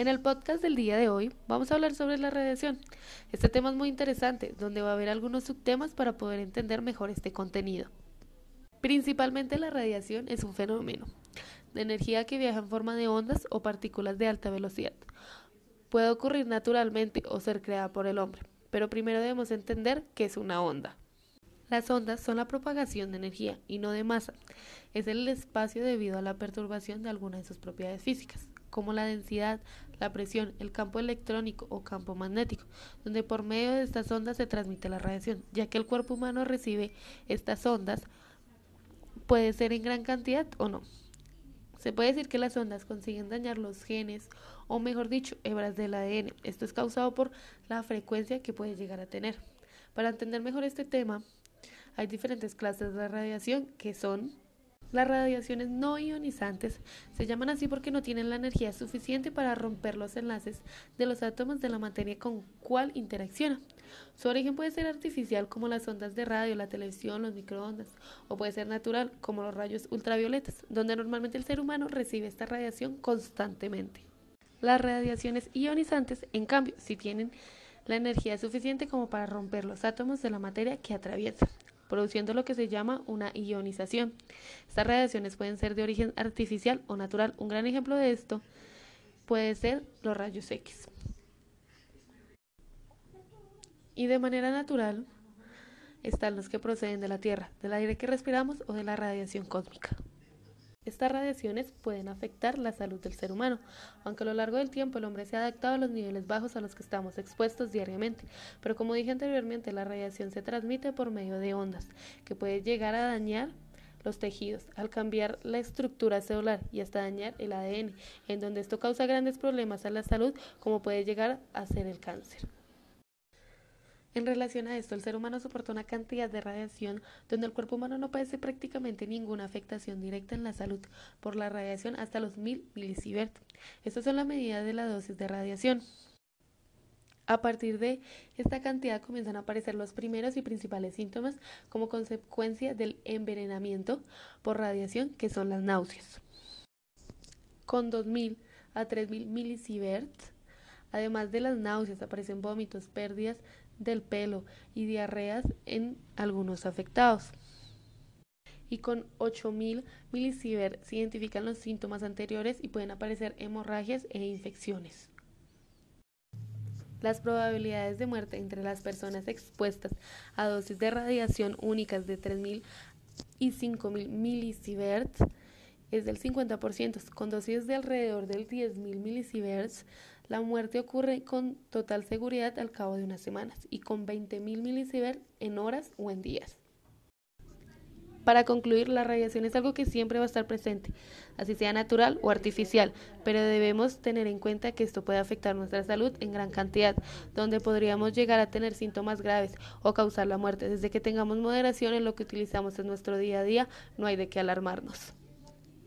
En el podcast del día de hoy vamos a hablar sobre la radiación. Este tema es muy interesante, donde va a haber algunos subtemas para poder entender mejor este contenido. Principalmente la radiación es un fenómeno de energía que viaja en forma de ondas o partículas de alta velocidad. Puede ocurrir naturalmente o ser creada por el hombre, pero primero debemos entender qué es una onda. Las ondas son la propagación de energía y no de masa. Es el espacio debido a la perturbación de alguna de sus propiedades físicas como la densidad, la presión, el campo electrónico o campo magnético, donde por medio de estas ondas se transmite la radiación, ya que el cuerpo humano recibe estas ondas, puede ser en gran cantidad o no. Se puede decir que las ondas consiguen dañar los genes o mejor dicho, hebras del ADN. Esto es causado por la frecuencia que puede llegar a tener. Para entender mejor este tema, hay diferentes clases de radiación que son las radiaciones no ionizantes se llaman así porque no tienen la energía suficiente para romper los enlaces de los átomos de la materia con cual interacciona. Su origen puede ser artificial como las ondas de radio, la televisión, los microondas, o puede ser natural como los rayos ultravioletas, donde normalmente el ser humano recibe esta radiación constantemente. Las radiaciones ionizantes, en cambio, sí tienen la energía suficiente como para romper los átomos de la materia que atraviesan produciendo lo que se llama una ionización. Estas radiaciones pueden ser de origen artificial o natural. Un gran ejemplo de esto puede ser los rayos X. Y de manera natural están los que proceden de la Tierra, del aire que respiramos o de la radiación cósmica. Estas radiaciones pueden afectar la salud del ser humano, aunque a lo largo del tiempo el hombre se ha adaptado a los niveles bajos a los que estamos expuestos diariamente. Pero como dije anteriormente, la radiación se transmite por medio de ondas, que puede llegar a dañar los tejidos, al cambiar la estructura celular y hasta dañar el ADN, en donde esto causa grandes problemas a la salud, como puede llegar a ser el cáncer. En relación a esto, el ser humano soporta una cantidad de radiación donde el cuerpo humano no padece prácticamente ninguna afectación directa en la salud por la radiación hasta los 1000 milisievert. Estas son las medidas de la dosis de radiación. A partir de esta cantidad comienzan a aparecer los primeros y principales síntomas como consecuencia del envenenamiento por radiación, que son las náuseas. Con 2000 a 3000 milisieverts, además de las náuseas, aparecen vómitos, pérdidas del pelo y diarreas en algunos afectados. Y con 8000 milisievert se identifican los síntomas anteriores y pueden aparecer hemorragias e infecciones. Las probabilidades de muerte entre las personas expuestas a dosis de radiación únicas de 3000 y 5000 milisieverts es del 50%, con dosis de alrededor del 10.000 milisieverts la muerte ocurre con total seguridad al cabo de unas semanas y con 20.000 milisieverts en horas o en días. Para concluir, la radiación es algo que siempre va a estar presente, así sea natural o artificial, pero debemos tener en cuenta que esto puede afectar nuestra salud en gran cantidad, donde podríamos llegar a tener síntomas graves o causar la muerte. Desde que tengamos moderación en lo que utilizamos en nuestro día a día, no hay de qué alarmarnos.